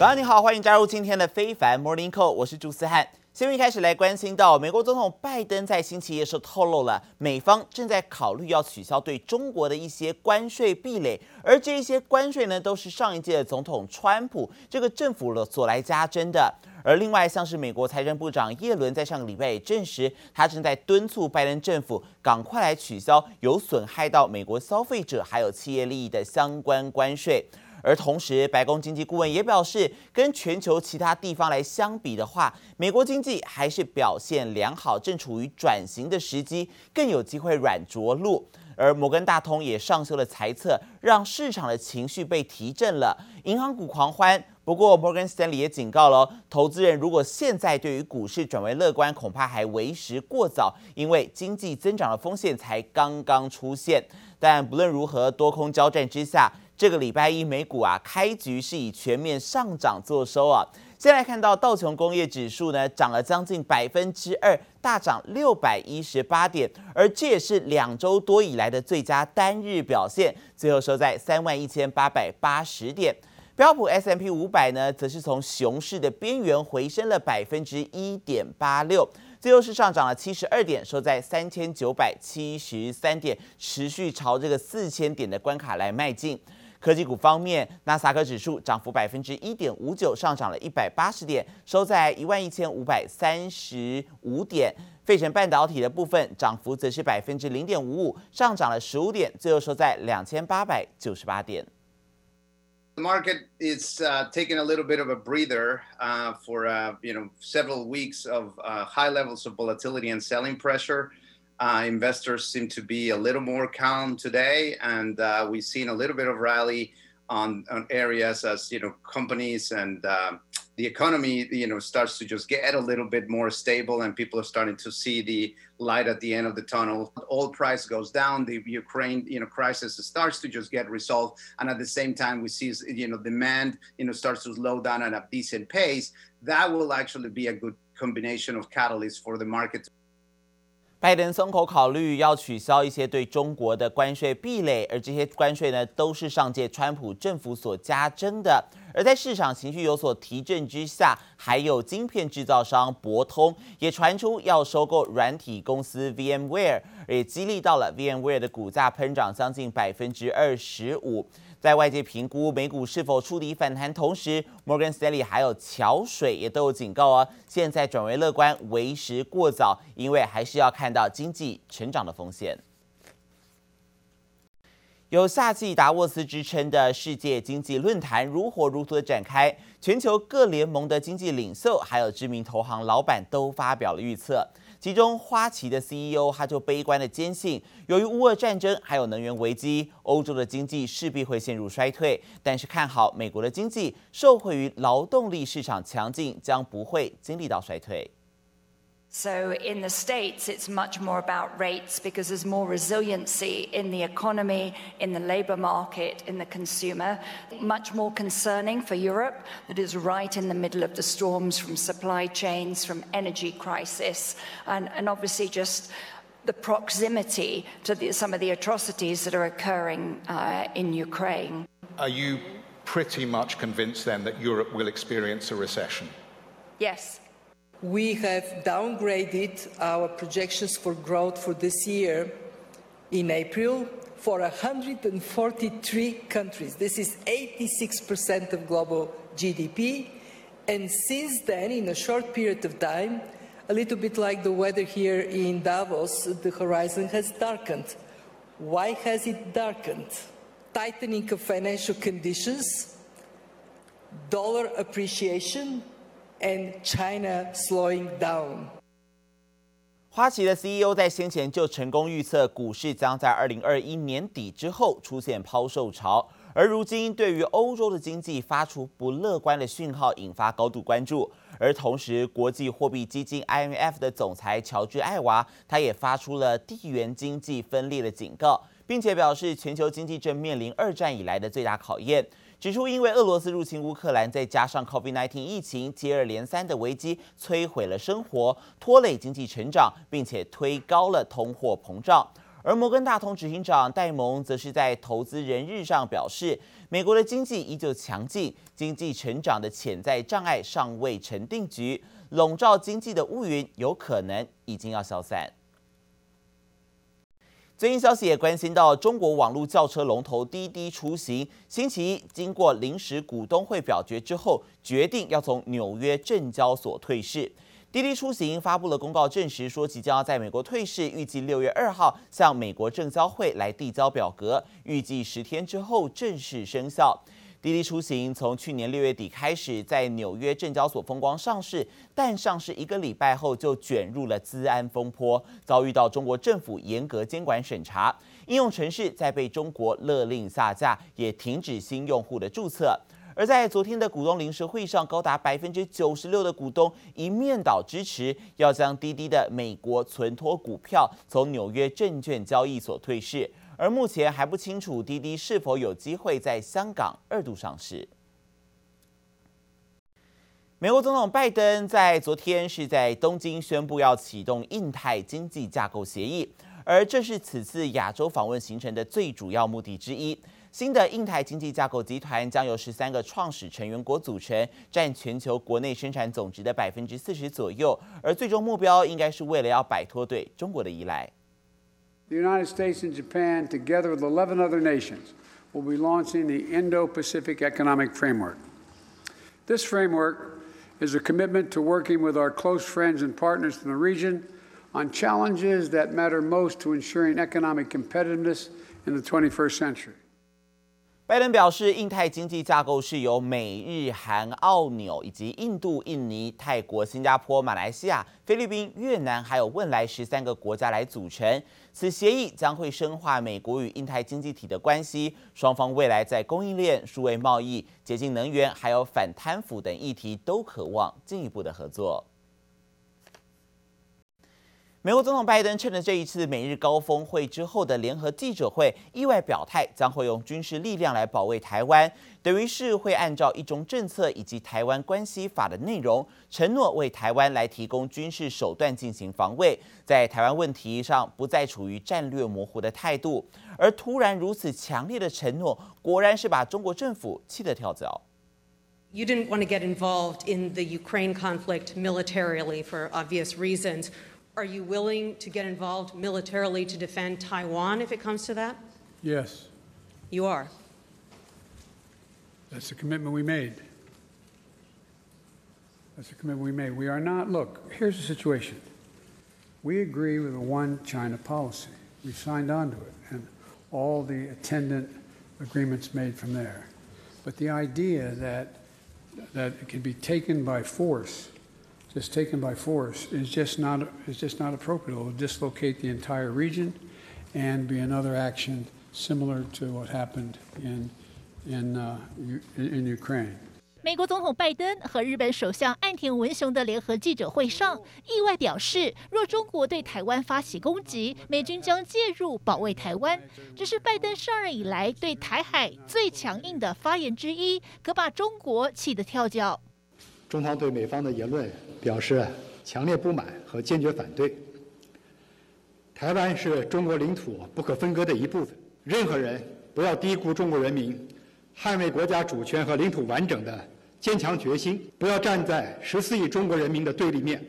早上你好，欢迎加入今天的非凡 Morning Call，我是朱思翰。新闻一开始来关心到，美国总统拜登在星期一的时透露了，美方正在考虑要取消对中国的一些关税壁垒，而这一些关税呢，都是上一届的总统川普这个政府了所来加征的。而另外，像是美国财政部长耶伦在上个礼拜也证实，他正在敦促拜登政府赶快来取消有损害到美国消费者还有企业利益的相关关税。而同时，白宫经济顾问也表示，跟全球其他地方来相比的话，美国经济还是表现良好，正处于转型的时机，更有机会软着陆。而摩根大通也上修了财测，让市场的情绪被提振了，银行股狂欢。不过，摩根斯坦利也警告了，投资人如果现在对于股市转为乐观，恐怕还为时过早，因为经济增长的风险才刚刚出现。但不论如何，多空交战之下。这个礼拜一美股啊，开局是以全面上涨作收啊。先来看到道琼工业指数呢，涨了将近百分之二，大涨六百一十八点，而这也是两周多以来的最佳单日表现，最后收在三万一千八百八十点。标普 S M P 五百呢，则是从熊市的边缘回升了百分之一点八六，最后是上涨了七十二点，收在三千九百七十三点，持续朝这个四千点的关卡来迈进。科技股方面，纳斯达克指数涨幅百分之一点五九，上涨了一百八十点，收在一万一千五百三十五点。费城半导体的部分涨幅则是百分之零点五五，上涨了十五点，最后收在两千八百九十八点。The market is uh, taking a little bit of a breather uh, for uh, you know several weeks of uh, high levels of volatility and selling pressure. Uh, investors seem to be a little more calm today, and uh, we've seen a little bit of rally on, on areas as you know companies and uh, the economy you know starts to just get a little bit more stable, and people are starting to see the light at the end of the tunnel. Oil price goes down, the Ukraine you know crisis starts to just get resolved, and at the same time we see you know demand you know starts to slow down at a decent pace. That will actually be a good combination of catalysts for the market. 拜登松口考虑要取消一些对中国的关税壁垒，而这些关税呢，都是上届川普政府所加征的。而在市场情绪有所提振之下，还有晶片制造商博通也传出要收购软体公司 VMware，也激励到了 VMware 的股价喷涨将近百分之二十五。在外界评估美股是否触底反弹同时，摩根斯坦利还有桥水也都有警告哦，现在转为乐观为时过早，因为还是要看到经济成长的风险。有夏季达沃斯之称的世界经济论坛如火如荼的展开，全球各联盟的经济领袖还有知名投行老板都发表了预测。其中，花旗的 CEO 他就悲观的坚信，由于乌俄战争还有能源危机，欧洲的经济势必会陷入衰退。但是看好美国的经济，受惠于劳动力市场强劲，将不会经历到衰退。So in the States, it's much more about rates because there's more resiliency in the economy, in the labor market, in the consumer. Much more concerning for Europe that is right in the middle of the storms from supply chains, from energy crisis, and, and obviously just the proximity to the, some of the atrocities that are occurring uh, in Ukraine. Are you pretty much convinced then that Europe will experience a recession? Yes. We have downgraded our projections for growth for this year in April for 143 countries. This is 86% of global GDP. And since then, in a short period of time, a little bit like the weather here in Davos, the horizon has darkened. Why has it darkened? Tightening of financial conditions, dollar appreciation, And China slowing down. 花旗的 CEO 在先前就成功预测股市将在二零二一年底之后出现抛售潮，而如今对于欧洲的经济发出不乐观的讯号，引发高度关注。而同时，国际货币基金 IMF 的总裁乔治艾娃，他也发出了地缘经济分裂的警告，并且表示全球经济正面临二战以来的最大考验。指出，因为俄罗斯入侵乌克兰，再加上 COVID-19 疫情接二连三的危机，摧毁了生活，拖累经济成长，并且推高了通货膨胀。而摩根大通执行长戴蒙则是在投资人日上表示，美国的经济依旧强劲，经济成长的潜在障碍尚未成定局，笼罩经济的乌云有可能已经要消散。最新消息也关心到中国网络轿车龙头滴滴出行，星期一经过临时股东会表决之后，决定要从纽约证交所退市。滴滴出行发布了公告，证实说即将要在美国退市，预计六月二号向美国证交会来递交表格，预计十天之后正式生效。滴滴出行从去年六月底开始在纽约证交所风光上市，但上市一个礼拜后就卷入了资安风波，遭遇到中国政府严格监管审查，应用程式在被中国勒令下架，也停止新用户的注册。而在昨天的股东临时会上，高达百分之九十六的股东一面倒支持要将滴滴的美国存托股票从纽约证券交易所退市，而目前还不清楚滴滴是否有机会在香港二度上市。美国总统拜登在昨天是在东京宣布要启动印太经济架构协议，而这是此次亚洲访问行程的最主要目的之一。新的印太经济架构集团将由十三个创始成员国组成，占全球国内生产总值的百分之四十左右。而最终目标应该是为了要摆脱对中国的依赖。The United States and Japan, together with 11 other nations, will be launching the Indo-Pacific Economic Framework. This framework is a commitment to working with our close friends and partners in the region on challenges that matter most to ensuring economic competitiveness in the 21st century. 拜登表示，印太经济架构是由美日韩澳纽以及印度、印尼、泰国、新加坡、马来西亚、菲律宾、越南还有汶莱十三个国家来组成。此协议将会深化美国与印太经济体的关系，双方未来在供应链、数位贸易、洁净能源还有反贪腐等议题都渴望进一步的合作。美国总统拜登趁着这一次美日高峰会之后的联合记者会，意外表态将会用军事力量来保卫台湾，等于是会按照一中政策以及台湾关系法的内容，承诺为台湾来提供军事手段进行防卫，在台湾问题上不再处于战略模糊的态度。而突然如此强烈的承诺，果然是把中国政府气得跳脚。You didn't want to get involved in the Ukraine conflict militarily for obvious reasons. Are you willing to get involved militarily to defend Taiwan if it comes to that? Yes. You are. That's the commitment we made. That's the commitment we made. We are not, look, here's the situation. We agree with a one China policy. We signed on to it and all the attendant agreements made from there. But the idea that, that it can be taken by force just taken by force is just not is just not appropriate. It will dislocate the entire region and be another action similar to what happened in in uh, in Ukraine. 美国总统拜登和日本首相岸田文雄的联合记者会上，意外表示，若中国对台湾发起攻击，美军将介入保卫台湾。这是拜登上任以来对台海最强硬的发言之一，可把中国气得跳脚。中方对美方的言论表示强烈不满和坚决反对。台湾是中国领土不可分割的一部分，任何人不要低估中国人民捍卫国家主权和领土完整的坚强决心，不要站在十四亿中国人民的对立面。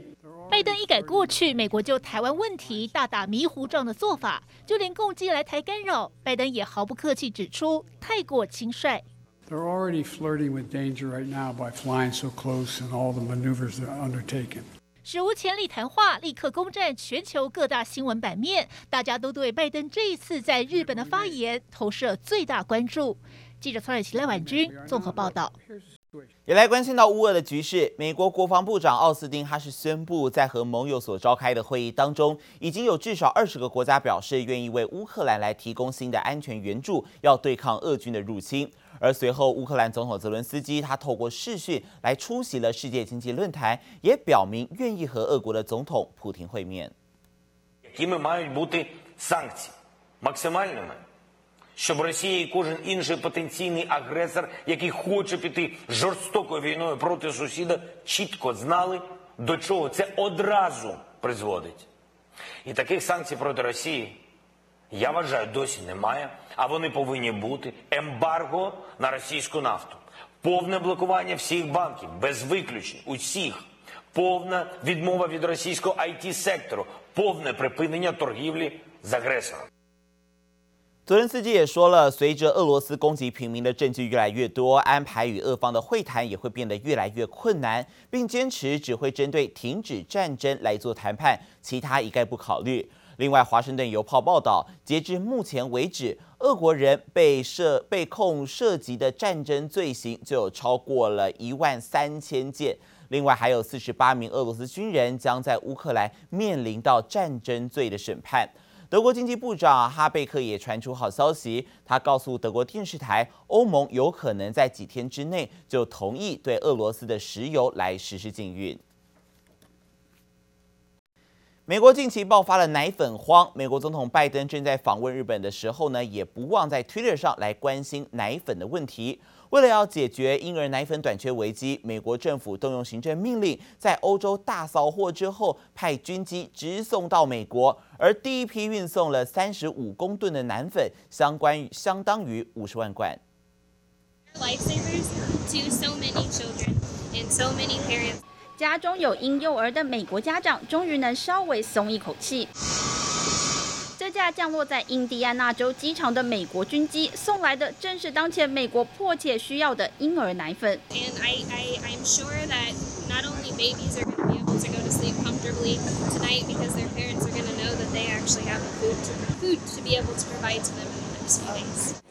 拜登一改过去美国就台湾问题大打迷糊仗的做法，就连共机来台干扰，拜登也毫不客气指出太过轻率。They're already flirting with danger right now by flying so close and all the maneuvers they're undertaking. 史无前例谈话立刻攻占全球各大新闻版面，大家都对拜登这一次在日本的发言投射最大关注。记者曹雪芹、赖婉君综合报道。也来关心到乌俄的局势，美国国防部长奥斯汀他是宣布，在和盟友所召开的会议当中，已经有至少二十个国家表示愿意为乌克兰来提供新的安全援助，要对抗俄军的入侵。而随后，乌克兰总统泽伦斯基他透过视讯来出席了世界经济论坛，也表明愿意和俄国的总统普亭会面。Я вважаю, досі немає, а вони повинні бути ембарго на російську нафту, повне блокування всіх банків без виключень, усіх, повна відмова від російського it сектору, повне припинення торгівлі з агресором. 泽连斯基也说了，随着俄罗斯攻击平民的证据越来越多，安排与俄方的会谈也会变得越来越困难，并坚持只会针对停止战争来做谈判，其他一概不考虑。 另外，《华盛顿邮报》报道，截至目前为止，俄国人被涉被控涉及的战争罪行就有超过了一万三千件，另外还有四十八名俄罗斯军人将在乌克兰面临到战争罪的审判。德国经济部长哈贝克也传出好消息，他告诉德国电视台，欧盟有可能在几天之内就同意对俄罗斯的石油来实施禁运。美国近期爆发了奶粉荒，美国总统拜登正在访问日本的时候呢，也不忘在 Twitter 上来关心奶粉的问题。为了要解决婴儿奶粉短缺危机，美国政府动用行政命令，在欧洲大扫货之后，派军机直送到美国，而第一批运送了三十五公吨的奶粉，相关于相当于五十万罐。家中有婴幼儿的美国家长，终于能稍微松一口气。这架降落在印第安纳州机场的美国军机送来的，正是当前美国迫切需要的婴儿奶粉。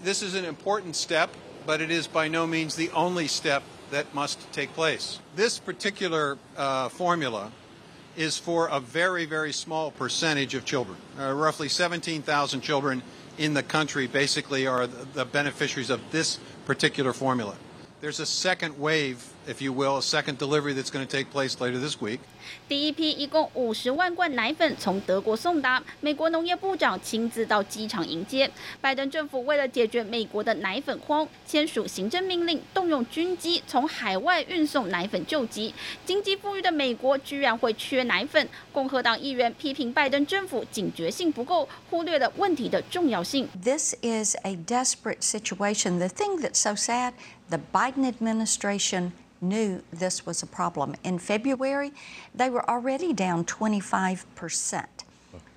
This is an important step, but it is by no means the only step that must take place. This particular formula. is for a very, very small percentage of children. Uh, roughly 17,000 children in the country basically are the beneficiaries of this particular formula. There's a second wave, if you will, a second delivery that's going to take place later this week. 第一批一共五十万罐奶粉从德国送达，美国农业部长亲自到机场迎接。拜登政府为了解决美国的奶粉荒，签署行政命令，动用军机从海外运送奶粉救急。经济富裕的美国居然会缺奶粉，共和党议员批评拜登政府警觉性不够，忽略了问题的重要性。This is a desperate situation. The thing that's so sad. The Biden administration knew this was a problem. In February, they were already down 25%.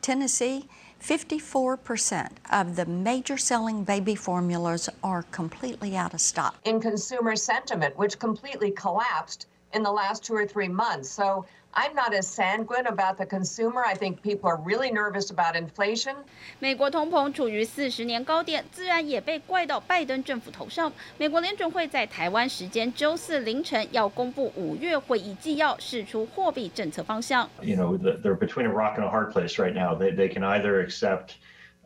Tennessee, 54% of the major selling baby formulas are completely out of stock. In consumer sentiment, which completely collapsed in the last two or three months. So I'm not as sanguine about the consumer. I think people are really nervous about inflation. 美国通膨处于四十年高点，自然也被怪到拜登政府头上。美国联准会在台湾时间周四凌晨要公布五月会议纪要，释出货币政策方向。You know, they're between a rock and a hard place right now. They they can either accept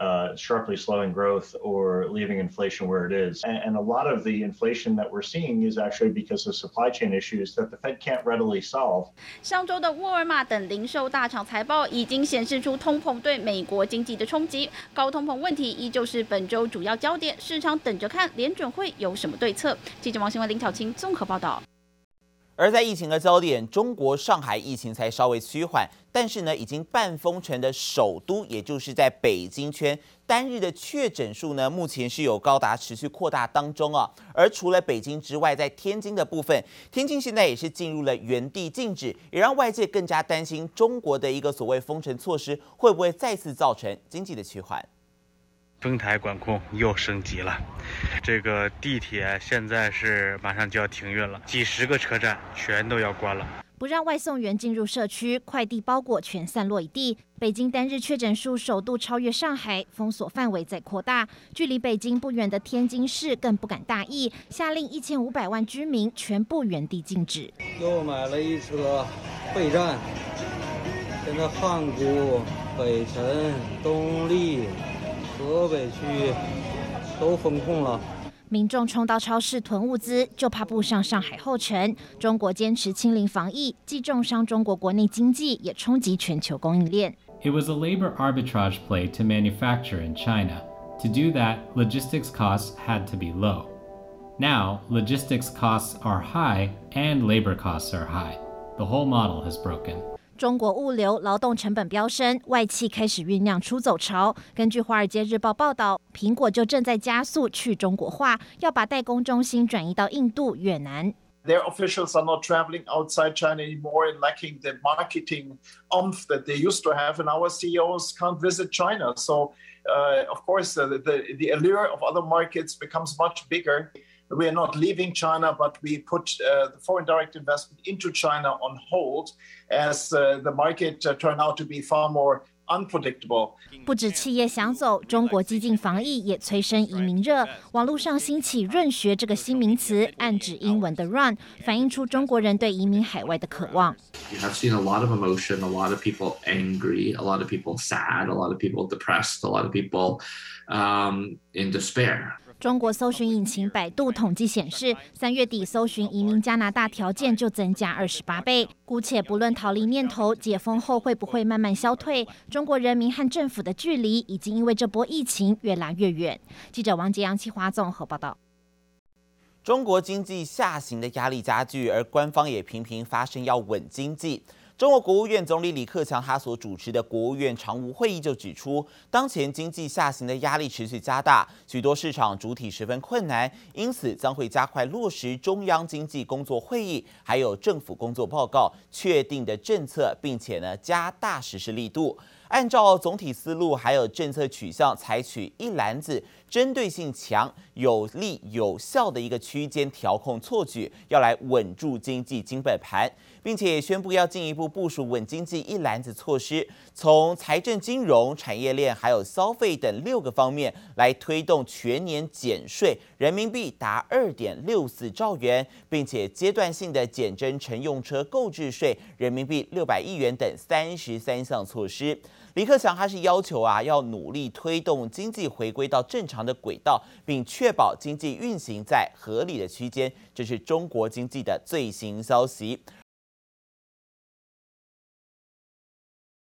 uh, sharply slowing growth or leaving inflation where it is. And, and, a lot of the inflation that we're seeing is actually because of supply chain issues that the Fed can't readily solve. 上周的沃尔玛等零售大厂财报已经显示出通膨对美国经济的冲击，高通膨问题依旧是本周主要焦点，市场等着看联准会有什么对策。记者王新文、林巧清综合报道。 而在疫情的焦点，中国上海疫情才稍微趋缓，但是呢，已经半封城的首都，也就是在北京圈，单日的确诊数呢，目前是有高达持续扩大当中啊。而除了北京之外，在天津的部分，天津现在也是进入了原地静止，也让外界更加担心中国的一个所谓封城措施会不会再次造成经济的趋缓。丰台管控又升级了，这个地铁现在是马上就要停运了，几十个车站全都要关了。不让外送员进入社区，快递包裹全散落一地。北京单日确诊数首度超越上海，封锁范围在扩大。距离北京不远的天津市更不敢大意，下令一千五百万居民全部原地静止。又买了一车备战，现在汉沽、北辰、东丽。河北区都封控了，民众冲到超市囤物资，就怕步上上海后尘。中国坚持清零防疫，既重伤中国国内经济，也冲击全球供应链。It was a labor arbitrage play to manufacture in China. To do that, logistics costs had to be low. Now, logistics costs are high and labor costs are high. The whole model has broken. 中国物流劳动成本飙升，外企开始酝酿出走潮。根据《华尔街日报》报道，苹果就正在加速去中国化，要把代工中心转移到印度、越南。Their officials are not traveling outside China anymore and lacking the marketing oomph that they used to have, and our CEOs can't visit China. So, uh, of course, the, the, the allure of other markets becomes much bigger. We are not leaving China, but we put uh, the foreign direct investment into China on hold as uh, the market uh, turned out to be far more unpredictable. 不止企业想走，中国激进防疫也催生移民热。网络上兴起“润学”这个新名词，暗指英文的 “run”，反映出中国人对移民海外的渴望。You have seen a lot of emotion, a lot of people angry, a lot of people sad, a lot of people depressed, a lot of people um, in despair. 中国搜寻引擎百度统计显示，三月底搜寻移民加拿大条件就增加二十八倍。姑且不论逃离念头解封后会不会慢慢消退，中国人民和政府的距离已经因为这波疫情越来越远。记者王杰阳、气华综合报道。中国经济下行的压力加剧，而官方也频频发声要稳经济。中国国务院总理李克强他所主持的国务院常务会议就指出，当前经济下行的压力持续加大，许多市场主体十分困难，因此将会加快落实中央经济工作会议还有政府工作报告确定的政策，并且呢加大实施力度。按照总体思路还有政策取向，采取一篮子针对性强、有力、有效的一个区间调控措举，要来稳住经济基本盘，并且宣布要进一步部署稳经济一篮子措施，从财政、金融、产业链还有消费等六个方面来推动全年减税人民币达二点六四兆元，并且阶段性的减征乘用车购置税人民币六百亿元等三十三项措施。李克强他是要求啊，要努力推动经济回归到正常的轨道，并确保经济运行在合理的区间。这是中国经济的最新消息。